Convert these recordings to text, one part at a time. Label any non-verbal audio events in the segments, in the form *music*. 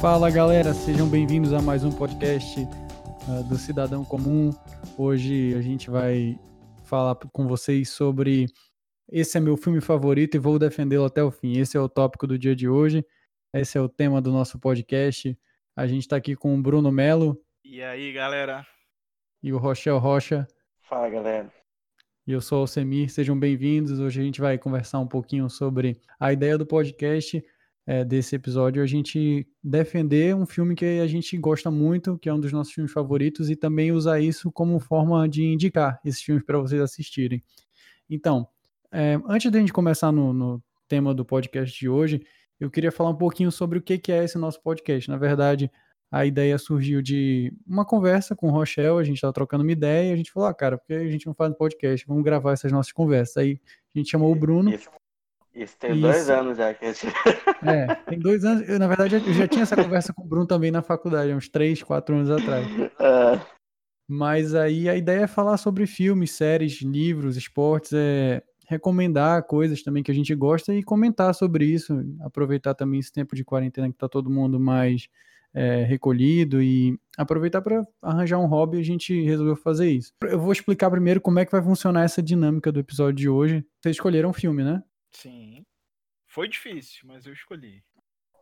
Fala galera, sejam bem-vindos a mais um podcast uh, do Cidadão Comum. Hoje a gente vai falar com vocês sobre esse é meu filme favorito e vou defendê-lo até o fim. Esse é o tópico do dia de hoje. Esse é o tema do nosso podcast. A gente está aqui com o Bruno Melo. E aí, galera? E o Rochel Rocha. Fala, galera. E eu sou o Semir, sejam bem-vindos. Hoje a gente vai conversar um pouquinho sobre a ideia do podcast é, desse episódio, a gente defender um filme que a gente gosta muito, que é um dos nossos filmes favoritos, e também usar isso como forma de indicar esses filmes para vocês assistirem. Então, é, antes de a gente começar no, no, tema do podcast de hoje, eu queria falar um pouquinho sobre o que, que é esse nosso podcast. Na verdade, a ideia surgiu de uma conversa com o Rochelle, a gente estava trocando uma ideia, e a gente falou, ah, cara, por que a gente não faz podcast? Vamos gravar essas nossas conversas. Aí a gente chamou o Bruno. Isso tem isso. dois anos já que a gente... *laughs* É, tem dois anos. Eu, na verdade, eu já tinha essa conversa com o Bruno também na faculdade, uns três, quatro anos atrás. *laughs* É. Mas aí a ideia é falar sobre filmes, séries, livros, esportes, é recomendar coisas também que a gente gosta e comentar sobre isso, aproveitar também esse tempo de quarentena que está todo mundo mais é, recolhido e aproveitar para arranjar um hobby, a gente resolveu fazer isso. Eu vou explicar primeiro como é que vai funcionar essa dinâmica do episódio de hoje. Vocês escolheram um filme, né? Sim. Foi difícil, mas eu escolhi.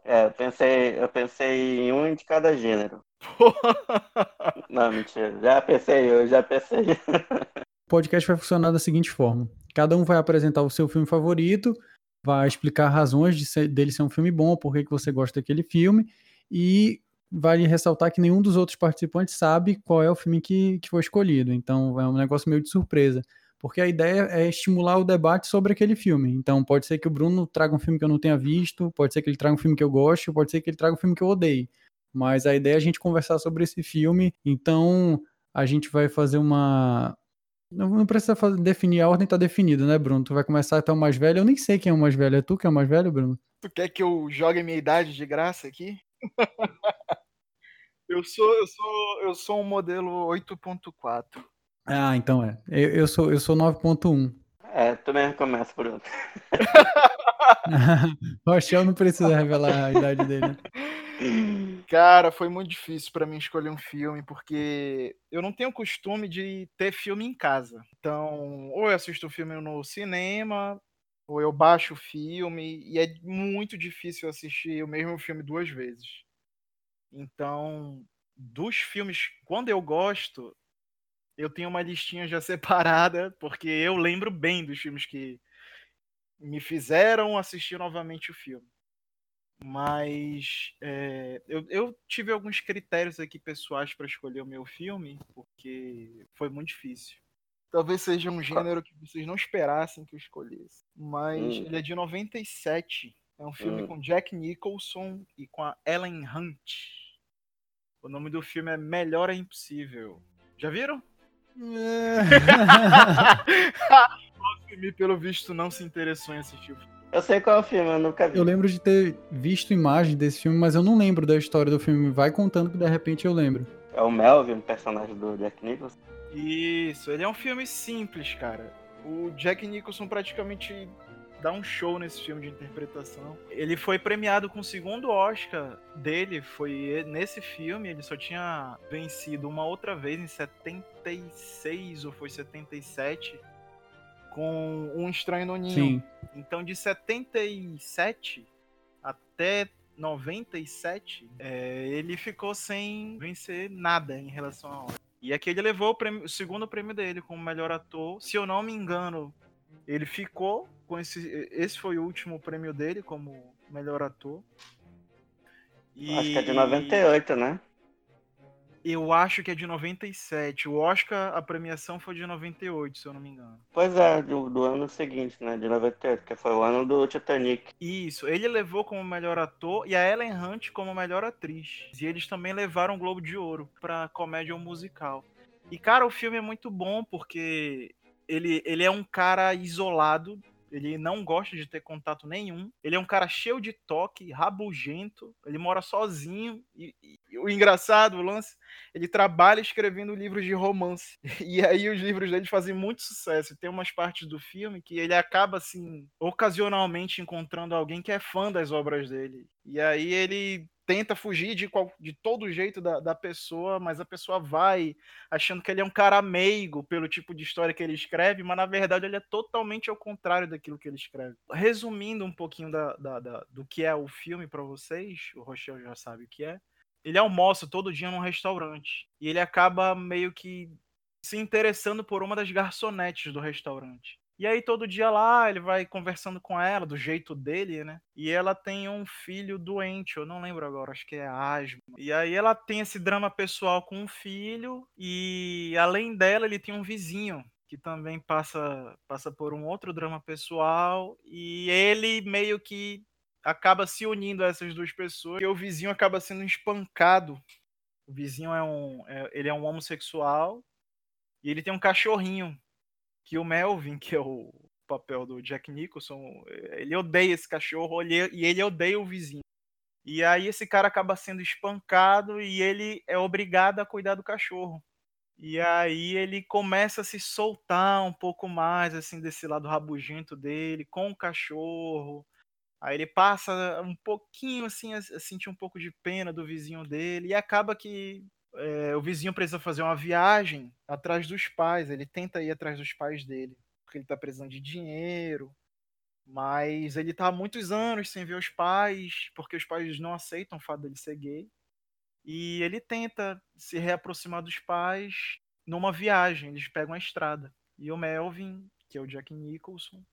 É, eu pensei, eu pensei em um de cada gênero. *laughs* Não, mentira. Já pensei, eu já pensei. o podcast vai funcionar da seguinte forma: cada um vai apresentar o seu filme favorito, vai explicar razões de ser, dele ser um filme bom, por que você gosta daquele filme, e vale ressaltar que nenhum dos outros participantes sabe qual é o filme que, que foi escolhido. Então é um negócio meio de surpresa. Porque a ideia é estimular o debate sobre aquele filme. Então pode ser que o Bruno traga um filme que eu não tenha visto, pode ser que ele traga um filme que eu goste, pode ser que ele traga um filme que eu odeie. Mas a ideia é a gente conversar sobre esse filme. Então a gente vai fazer uma. Não, precisa fazer, definir, a ordem está definida, né, Bruno? Tu vai começar até o mais velho. Eu nem sei quem é o mais velho. É tu que é o mais velho, Bruno? Tu quer que eu jogue minha idade de graça aqui? *laughs* eu sou, eu sou, eu sou um modelo 8.4. Ah, então é. Eu, eu sou, eu sou 9.1. É, também começa por outro. *laughs* Rochelle não precisa revelar a idade dele. Cara, foi muito difícil para mim escolher um filme, porque eu não tenho costume de ter filme em casa. Então, ou eu assisto o filme no cinema, ou eu baixo o filme, e é muito difícil assistir o mesmo filme duas vezes. Então, dos filmes, quando eu gosto, eu tenho uma listinha já *laughs* separada, porque eu lembro bem dos filmes que me fizeram assistir novamente o filme. Mas é, eu, eu, tive alguns critérios aqui pessoais para escolher o meu filme, porque foi muito difícil. Talvez seja um gênero que vocês não esperassem que eu escolhesse. Mas hum. ele é de 97. É um filme hum. com Jack Nicholson e com a Ellen Hunt. O nome do filme é Melhor é Impossível. Já viram? *laughs* É. o pelo visto, não se interessou em assistir o filme. Eu sei qual é o filme, eu nunca vi. Eu lembro de ter visto imagem desse filme, mas eu não lembro da história do filme. Vai contando que de repente eu lembro. É o Melvin, personagem do Jack Nicholson? Isso, ele é um filme simples, cara. O Jack Nicholson praticamente dá um show nesse filme de interpretação. Ele foi premiado com o segundo Oscar dele, foi nesse filme, ele só tinha vencido uma outra vez em 76 ou foi 77 com Um Estranho no Ninho. Sim. Então de 77 até 97, é, ele ficou sem vencer nada em relação a Oscar. E aqui ele levou o, prêmio, o segundo prêmio dele como melhor ator. Se eu não me engano, ele ficou com esse. Esse foi o último prêmio dele como melhor ator. E... Acho que é de 98, né? Eu acho que é de 97. O Oscar, a premiação foi de 98, se eu não me engano. Pois é, do, do ano seguinte, né? De 98, que foi o ano do Titanic. Isso, ele levou como melhor ator e a Ellen Hunt como melhor atriz. E eles também levaram o Globo de Ouro pra comédia ou musical. E, cara, o filme é muito bom porque ele, ele é um cara isolado ele não gosta de ter contato nenhum. Ele é um cara cheio de toque, rabugento. Ele mora sozinho. E, e, o engraçado, o lance, ele trabalha escrevendo livros de romance. *laughs* E aí os livros dele fazem muito sucesso. Tem umas partes do filme que ele acaba, assim, ocasionalmente encontrando alguém que é fã das obras dele. E aí ele tenta fugir de, qual, de todo jeito da, da pessoa, mas a pessoa vai achando que ele é um cara meigo pelo tipo de história que ele escreve, mas na verdade ele é totalmente ao contrário daquilo que ele escreve. Resumindo um pouquinho da, da, da do que é o filme para vocês, o Rochelle já sabe o que é. Ele almoça todo dia num restaurante e ele acaba meio que se interessando por uma das garçonetes do restaurante. E aí todo dia lá ele vai conversando com ela do jeito dele, né? E ela tem um filho doente, eu não lembro agora, acho que é asma. E aí ela tem esse drama pessoal com o filho e além dela ele tem um vizinho que também passa passa por um outro drama pessoal e ele meio que acaba se unindo a essas duas pessoas e o vizinho acaba sendo espancado. O vizinho é um é, ele é um homossexual e ele tem um cachorrinho que o Melvin, que é o papel do Jack Nicholson, ele odeia esse cachorro e ele odeia o vizinho. E aí esse cara acaba sendo espancado e ele é obrigado a cuidar do cachorro. E aí ele começa a se soltar um pouco mais assim desse lado rabugento dele com o cachorro. Aí ele passa um pouquinho assim a sentir um pouco de pena do vizinho dele e acaba que é, o vizinho precisa fazer uma viagem atrás dos pais. Ele tenta ir atrás dos pais dele, porque ele está precisando de dinheiro. Mas ele está há muitos anos sem ver os pais, porque os pais não aceitam o fato dele ser gay. E ele tenta se reaproximar dos pais numa viagem. Eles pegam a estrada. E o Melvin, que é o Jack Nicholson,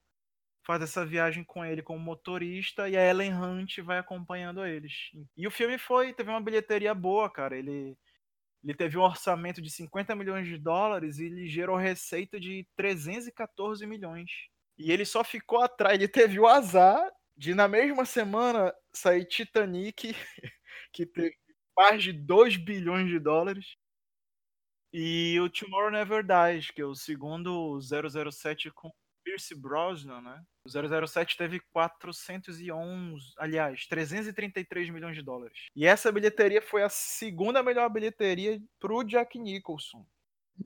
faz essa viagem com ele como motorista e a Ellen Hunt vai acompanhando eles. E o filme foi, teve uma bilheteria boa, cara. Ele ele teve um orçamento de 50 milhões de dólares e ele gerou receita de 314 milhões. E ele só ficou atrás, ele teve o azar de na mesma semana sair Titanic, *laughs* que teve mais de 2 bilhões de dólares, e o Tomorrow Never Dies, que é o segundo 007 com Pierce Brosnan, né? O 007 teve 411, aliás, 333 milhões de dólares. E essa bilheteria foi a segunda melhor bilheteria pro Jack Nicholson.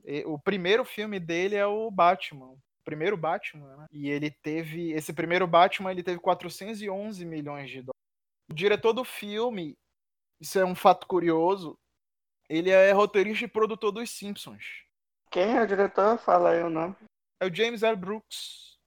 E, o primeiro filme dele é o Batman, primeiro Batman, né? E ele teve, esse primeiro Batman, ele teve 411 milhões de dólares. O diretor do filme, isso é um fato curioso, ele é roteirista e produtor dos Simpsons. Quem é o diretor? Fala aí o nome. É o James L. Brooks.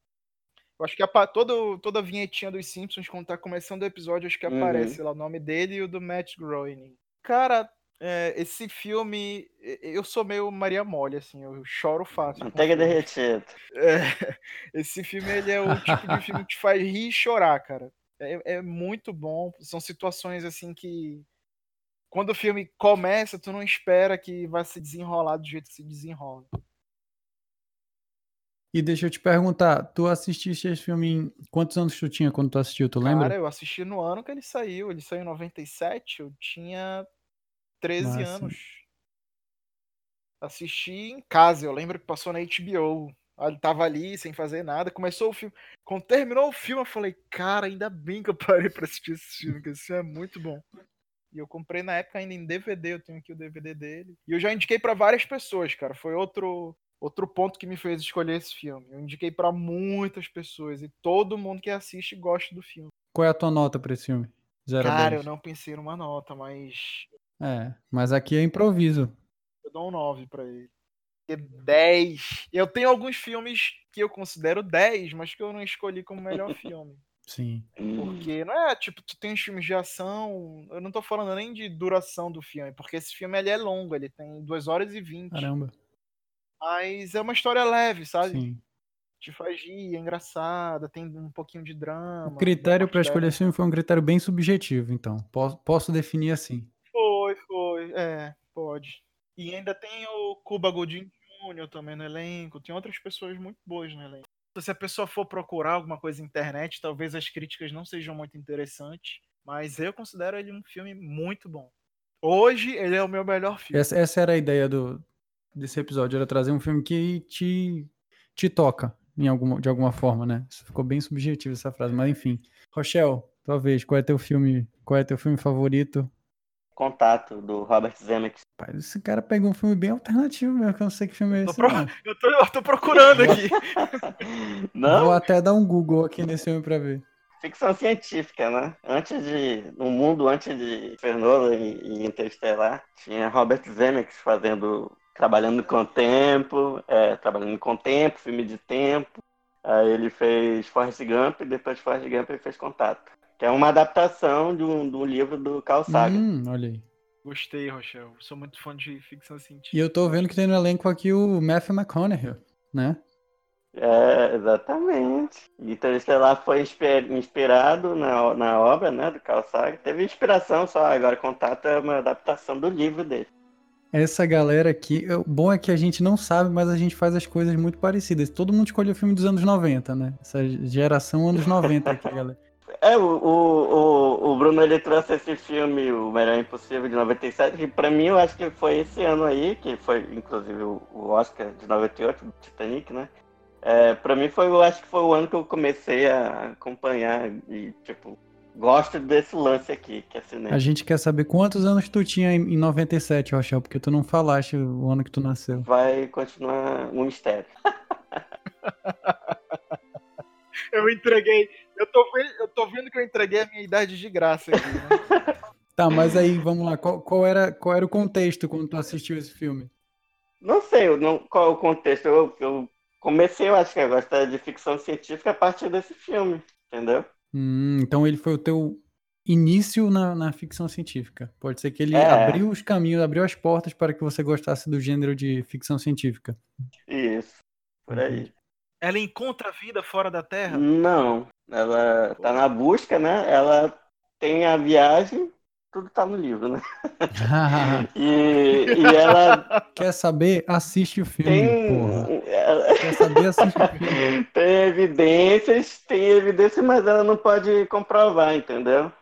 Eu acho que a, toda, toda a vinhetinha dos Simpsons, quando tá começando o episódio, acho que uhum. aparece lá o nome dele e o do Matt Groening. Cara, é, esse filme, eu sou meio Maria Mole, assim, eu choro fácil. Manteiga derretida. É, *laughs* esse filme, ele é o tipo de filme que te faz rir e chorar, cara. É, é muito bom, são situações, assim, que quando o filme começa, tu não espera que vai se desenrolar do jeito que se desenrola. E deixa eu te perguntar, tu assististe esse filme em quantos anos tu tinha quando tu assistiu, tu lembra? Cara, eu assisti no ano que ele saiu. Ele saiu em 97, eu tinha 13 Massa. anos. Assisti em casa, eu lembro que passou na HBO. Ele tava ali sem fazer nada, começou o filme. Quando terminou o filme, eu falei, cara, ainda bem que eu parei pra assistir esse filme, que esse filme é muito bom. E eu comprei na época ainda em DVD, eu tenho aqui o DVD dele. E eu já indiquei para várias pessoas, cara. Foi outro outro ponto que me fez escolher esse filme. Eu indiquei para muitas pessoas e todo mundo que assiste gosta do filme. Qual é a tua nota para esse filme? Zero Cara, eu não pensei numa nota, mas. É, mas aqui é improviso. Eu dou um 9 para ele. 10. Eu tenho alguns filmes que eu considero 10, mas que eu não escolhi como melhor *laughs* filme. Sim. Porque não é tipo, tu tem filmes de ação. Eu não tô falando nem de duração do filme, porque esse filme ele é longo, ele tem 2 horas e 20. Caramba. Mas é uma história leve, sabe? Sim. Te faz rir, é engraçada, tem um pouquinho de drama. O critério para escolher filme foi um critério bem subjetivo, então. Posso, posso definir assim. Foi, foi. É, pode. E ainda tem o Cuba Gooding Jr. também no elenco. Tem outras pessoas muito boas no elenco. Se a pessoa for procurar alguma coisa na internet, talvez as críticas não sejam muito interessantes. Mas eu considero ele um filme muito bom. Hoje, ele é o meu melhor filme. Essa, essa era a ideia do, desse episódio, era trazer um filme que te, te toca em alguma, de alguma forma, né? Isso ficou bem subjetivo essa frase, mas enfim. Rochelle, tua vez, qual é teu filme, qual é teu filme favorito? Contato, do Robert Zemeckis. Pai, esse cara pegou um filme bem alternativo mesmo, que eu não sei que filme é esse. Pro... Eu, tô, eu tô procurando aqui. *laughs* não? Vou até dar um Google aqui nesse filme pra ver. ficção científica, né? Antes de. No mundo antes de Fernando e, e Interstellar, tinha Robert Zemeckis fazendo. Trabalhando com o tempo, é, trabalhando com o tempo, filme de tempo. Aí ele fez Forrest Gump e depois de Forrest Gump ele fez Contato. Que é uma adaptação de um, de um livro do Carl Sagan. Hum, olha aí. Gostei, Rochelle. Sou muito fã de ficção científica. E eu tô vendo que tem no elenco aqui o Matthew McConaughey, né? É, exatamente. Interestelar foi inspirado na, na obra né, do Carl Sagan. Teve inspiração só, agora Contato é uma adaptação do livro dele. Essa galera aqui, o bom é que a gente não sabe, mas a gente faz as coisas muito parecidas. Todo mundo escolheu filme dos anos 90, né? Essa geração anos 90 aqui, galera. É, o, o, o Bruno ele trouxe esse filme, O Melhor Impossível, de 97, que pra mim eu acho que foi esse ano aí, que foi inclusive o, o Oscar de 98, do Titanic, né? É, pra mim foi, eu acho que foi o ano que eu comecei a acompanhar e, tipo, gosto desse lance aqui, que é cinema. A gente quer saber quantos anos tu tinha em 97, Rochelle, porque tu não falaste o ano que tu nasceu. Vai continuar um mistério. *laughs* eu entreguei. Eu tô, eu tô vendo que eu entreguei a minha idade de graça aqui, né? *laughs* Tá, mas aí, vamos lá. Qual, qual, era, qual era o contexto quando tu assistiu esse filme? Não sei não, qual é o contexto. Eu, eu comecei, eu acho que a gostar de ficção científica a partir desse filme, entendeu? Hum, então ele foi o teu início na, na ficção científica. Pode ser que ele é. abriu os caminhos, abriu as portas para que você gostasse do gênero de ficção científica. Isso, por aí. Ela encontra vida fora da Terra? Não, ela tá na busca, né? Ela tem a viagem, tudo tá no livro, né? *laughs* e, e ela. Quer saber? Assiste o filme, tem... porra. Quer saber? Assiste o filme. Tem evidências, tem evidências, mas ela não pode comprovar, entendeu?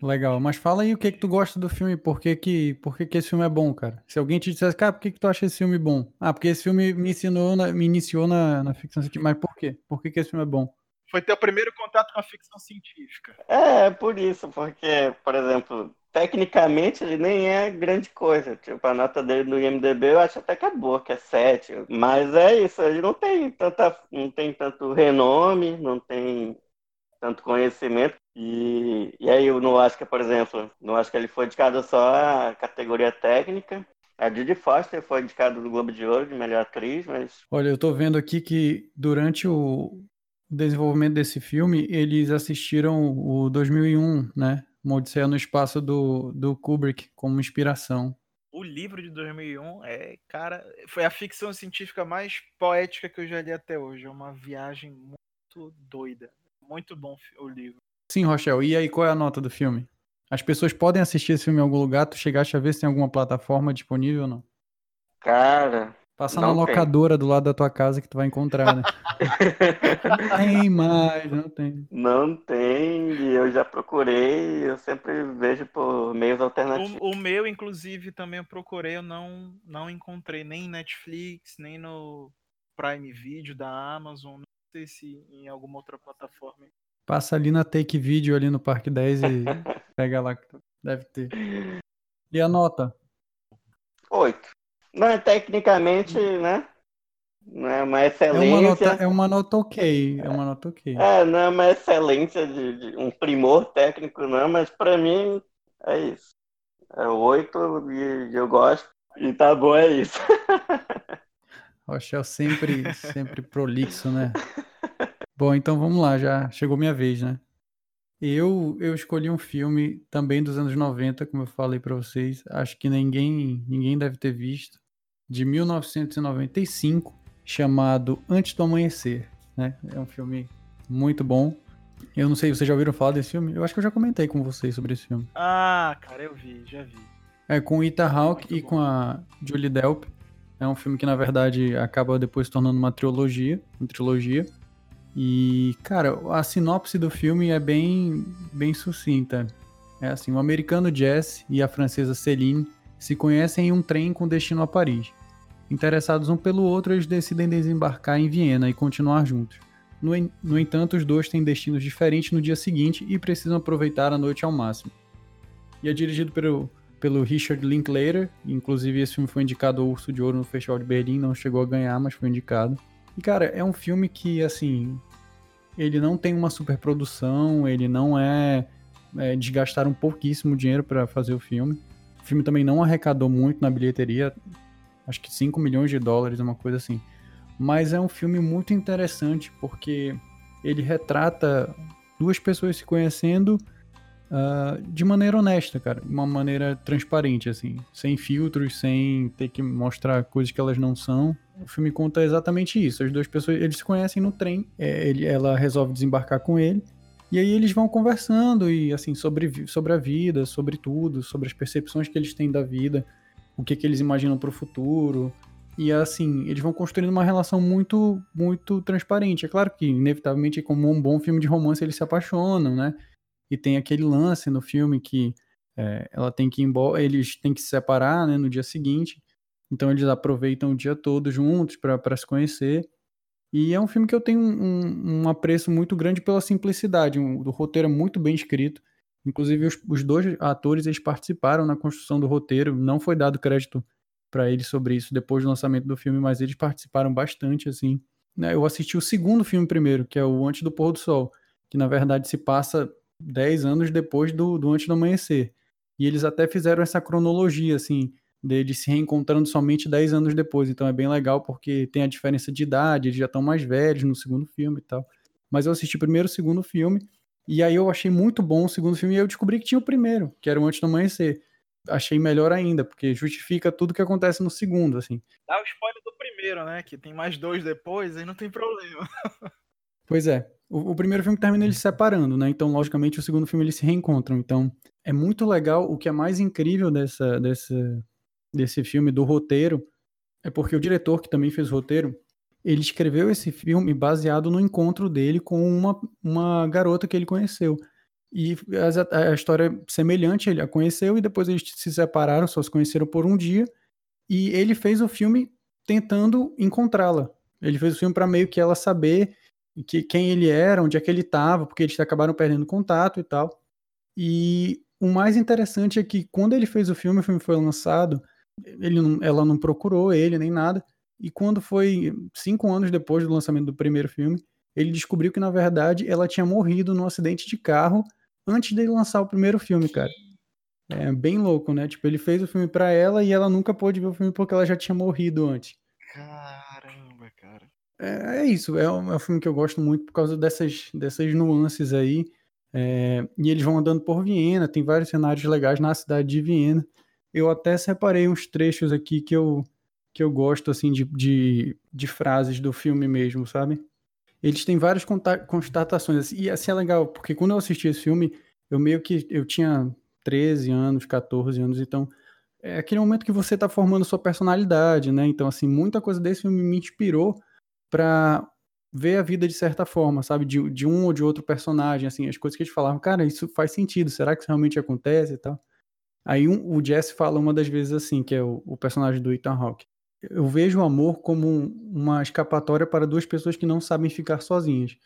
Legal, mas fala aí o que que tu gosta do filme, por que que, por que que esse filme é bom, cara? Se alguém te dissesse, cara, por que que tu acha esse filme bom? Ah, porque esse filme me ensinou, na, me iniciou na, na ficção científica, mas por quê? Por que que esse filme é bom? Foi teu primeiro contato com a ficção científica. É, por isso, porque, por exemplo, tecnicamente ele nem é grande coisa. Tipo, a nota dele no IMDB eu acho até que é boa, que é 7. Mas é isso, ele não tem tanta, não tem tanto renome, não tem tanto conhecimento. E, e aí no Oscar, por exemplo, no Oscar ele foi indicado só a categoria técnica. A Judy Foster foi indicada no Globo de Ouro de melhor atriz, mas... Olha, eu tô vendo aqui que durante o desenvolvimento desse filme, eles assistiram o 2001, né? Uma Odisseia no Espaço do, do Kubrick como inspiração. O livro de 2001 é, cara, foi a ficção científica mais poética que eu já li até hoje. É uma viagem muito doida. Muito bom o livro. Sim, Rochelle. E aí, qual é a nota do filme? As pessoas podem assistir esse filme em algum lugar? Tu chegaste a ver se tem alguma plataforma disponível ou não? Cara. Passa na locadora tem. do lado da tua casa que tu vai encontrar, né? *laughs* não tem mais, não tem. Não tem, eu já procurei, eu sempre vejo por meios alternativos. O, o meu, inclusive, também eu procurei, eu não, não encontrei nem Netflix, nem no Prime Video da Amazon sei se em alguma outra plataforma. Passa ali na Take Video ali no Parque 10 e *laughs* pega lá que deve ter. E a nota? Oito. Não, é tecnicamente, né? Não é uma excelência. É uma nota, é uma nota ok. É uma nota ok. É, não é uma excelência de, de um primor técnico, não, mas pra mim é isso. É oito e eu gosto. E tá bom, é isso. *laughs* Rochelle sempre, sempre prolixo, né? Bom, então vamos lá, já chegou minha vez, né? Eu, eu escolhi um filme também dos anos 90, como eu falei para vocês. Acho que ninguém, ninguém deve ter visto. De 1995, chamado Antes do Amanhecer. Né? É um filme muito bom. Eu não sei, vocês já ouviram falar desse filme? Eu acho que eu já comentei com vocês sobre esse filme. Ah, cara, eu vi, já vi. É com o Ethan Hawke e bom. com a Julie Delp. É um filme que, na verdade, acaba depois se tornando uma trilogia. Uma trilogia. E, cara, a sinopse do filme é bem, bem sucinta. É assim, o americano Jess e a francesa Céline se conhecem em um trem com destino a Paris. Interessados um pelo outro, eles decidem desembarcar em Viena e continuar juntos. No, no entanto, os dois têm destinos diferentes no dia seguinte e precisam aproveitar a noite ao máximo. E é dirigido pelo pelo Richard Linklater. Inclusive, esse filme foi indicado ao Urso de Ouro no Festival de Berlim. Não chegou a ganhar, mas foi indicado. E, cara, é um filme que, assim. ele não tem uma superprodução, ele não é, é desgastaram pouquíssimo dinheiro para fazer o filme. O filme também não arrecadou muito na bilheteria, acho que 5 milhões de dólares, uma coisa assim. Mas é um filme muito interessante porque ele retrata duas pessoas se conhecendo uh, de maneira honesta, cara, uma maneira transparente, assim, sem filtros, sem ter que mostrar coisas que elas não são. O filme conta exatamente isso. As duas pessoas, eles se conhecem no trem, é, ele, ela resolve desembarcar com ele. E aí eles vão conversando e assim sobre, sobre a vida, sobre tudo, sobre as percepções que eles têm da vida, o que, que eles imaginam para o futuro. E assim, eles vão construindo uma relação muito muito transparente. É claro que, inevitavelmente, como um bom filme de romance, eles se apaixonam, né? E tem aquele lance no filme que é, ela tem que ir embora, eles têm que se separar né, no dia seguinte. Então eles aproveitam o dia todo juntos para se conhecer. E é um filme que eu tenho um, um apreço muito grande pela simplicidade. Um, o roteiro é muito bem escrito. Inclusive, os, os, dois atores eles participaram na construção do roteiro. Não foi dado crédito para eles sobre isso depois do lançamento do filme, mas eles participaram bastante, assim. Né, eu assisti o segundo filme primeiro, que é o Antes do Pôr do Sol, que na verdade se passa 10 anos depois do, do Antes do Amanhecer. E eles até fizeram essa cronologia, assim, deles se reencontrando somente 10 anos depois. Então é bem legal porque tem a diferença de idade, eles já estão mais velhos no segundo filme e tal. Mas eu assisti primeiro o segundo filme, e aí eu achei muito bom o segundo filme, e eu descobri que tinha o primeiro, que era o Antes do Amanhecer. Achei melhor ainda, porque justifica tudo que acontece no segundo, assim. Dá o spoiler do primeiro, né? Que tem mais dois depois, aí não tem problema. *laughs* Pois é. O, o, primeiro filme termina eles se separando, né? Então, logicamente, o segundo filme eles se reencontram. Então, é muito legal. O que é mais incrível dessa, dessa, desse filme, do roteiro, é porque o diretor, que também fez o roteiro, ele escreveu esse filme baseado no encontro dele com uma, uma garota que ele conheceu. E a, a história é semelhante, ele a conheceu e depois eles se separaram, só se conheceram por um dia. E ele fez o filme tentando encontrá-la. Ele fez o filme para meio que ela saber que, quem ele era, onde é que ele estava, porque eles acabaram perdendo contato e tal. E o mais interessante é que quando ele fez o filme, o filme foi lançado, ele não, ela não procurou ele nem nada. E quando foi cinco anos depois do lançamento do primeiro filme, ele descobriu que na verdade ela tinha morrido num acidente de carro antes dele lançar o primeiro filme, cara. É bem louco, né? Tipo, ele fez o filme para ela e ela nunca pôde ver o filme porque ela já tinha morrido antes. Caramba, cara. É, é isso, é um, é um, filme que eu gosto muito por causa dessas, dessas nuances aí. É, e eles vão andando por Viena, tem vários cenários legais na cidade de Viena. Eu até separei uns trechos aqui que eu, que eu gosto, assim, de, de, de frases do filme mesmo, sabe? Eles têm várias constatações, assim, e assim é legal, porque quando eu assisti esse filme, eu meio que, eu tinha 13 anos, 14 anos, então é aquele momento que você tá formando sua personalidade, né? Então, assim, muita coisa desse filme me inspirou para ver a vida de certa forma, sabe? De, de um ou de outro personagem, assim, as coisas que eles falavam, cara, isso faz sentido, será que isso realmente acontece e tal? Aí um, o Jesse fala uma das vezes assim, que é o, o personagem do Ethan Hawke. Eu vejo o amor como um, uma escapatória para duas pessoas que não sabem ficar sozinhas.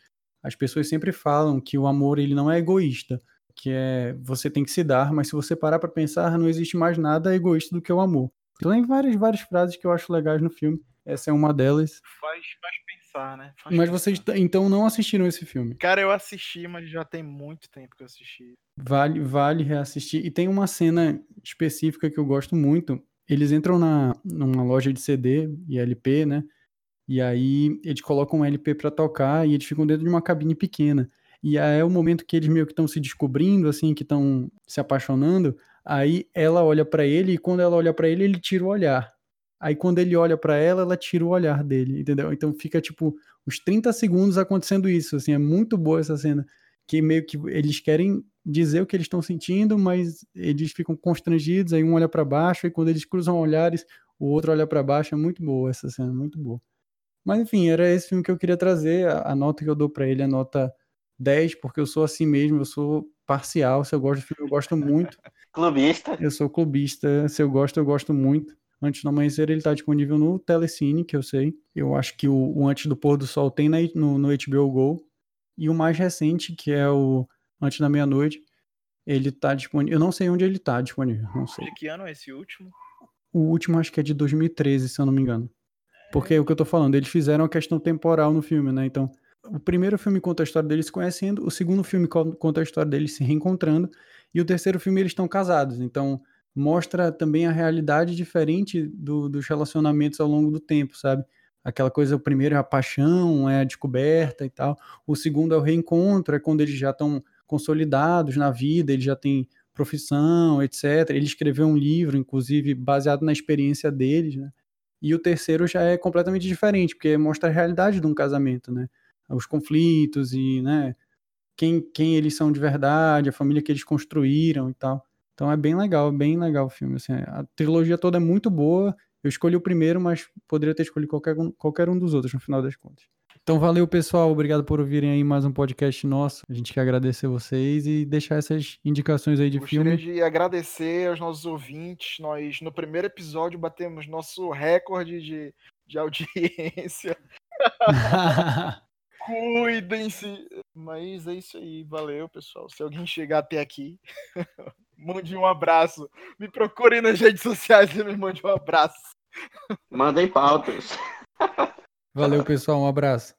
As pessoas sempre falam que o amor ele não é egoísta, que é você tem que se dar, mas se você parar para pensar, não existe mais nada egoísta do que o amor. Então tem várias várias frases que eu acho legais no filme essa é uma delas. Faz, faz pensar, né? Faz mas pensar. vocês então não assistiram esse filme? Cara, eu assisti, mas já tem muito tempo que eu assisti. Vale, vale reassistir. E tem uma cena específica que eu gosto muito. Eles entram na, numa loja de CD e LP, né? E aí eles colocam um LP para tocar e eles ficam dentro de uma cabine pequena. E aí é o momento que eles meio que estão se descobrindo, assim, que estão se apaixonando. Aí ela olha para ele e quando ela olha para ele, ele tira o olhar. Aí quando ele olha para ela, ela tira o olhar dele, entendeu? Então fica tipo uns 30 segundos acontecendo isso, assim, é muito boa essa cena, que meio que eles querem dizer o que eles estão sentindo, mas eles ficam constrangidos, aí um olha para baixo, e quando eles cruzam olhares, o outro olha para baixo, é muito boa essa cena, muito boa. Mas enfim, era esse filme que eu queria trazer, a, a nota que eu dou para ele é a nota 10, porque eu sou assim mesmo, eu sou parcial, se eu gosto do filme, eu gosto muito. *laughs* clubista. Eu sou clubista, se eu gosto, eu gosto muito. Antes do Amanhecer ele está disponível no Telecine, que eu sei. Eu acho que o, o Antes do Pôr do Sol tem na, no, no HBO Go. E o mais recente, que é o Antes da Meia-Noite, ele está disponível. Eu não sei onde ele está disponível, não sei. De que ano é esse último? O último acho que é de 2013, se eu não me engano. Porque é o que eu tô falando, eles fizeram a questão temporal no filme, né? Então, o primeiro filme conta a história deles se conhecendo, o segundo filme conta a história deles se reencontrando, e o terceiro filme eles estão casados. Então, mostra também a realidade diferente do, dos relacionamentos ao longo do tempo, sabe? Aquela coisa, o primeiro é a paixão, é a descoberta e tal. O segundo é o reencontro, é quando eles já estão consolidados na vida, eles já têm profissão, etc. Ele escreveu um livro, inclusive, baseado na experiência deles, né? E o terceiro já é completamente diferente, porque mostra a realidade de um casamento, né? Os conflitos e, né, quem, quem eles são de verdade, a família que eles construíram e tal. Então é bem legal, bem legal o filme. Assim, a trilogia toda é muito boa. Eu escolhi o primeiro, mas poderia ter escolhido qualquer, qualquer um dos outros no final das contas. Então valeu, pessoal. Obrigado por ouvirem aí mais um podcast nosso. A gente quer agradecer vocês e deixar essas indicações aí de Gostaria filme. Gostaria de agradecer aos nossos ouvintes. Nós, no primeiro episódio, batemos nosso recorde de, de audiência. *laughs* Cuidem-se. Mas é isso aí. Valeu, pessoal. Se alguém chegar até aqui, *laughs* mande um abraço. Me procurem nas redes sociais e me mande um abraço. Mandem pautas. Valeu, pessoal. Um abraço.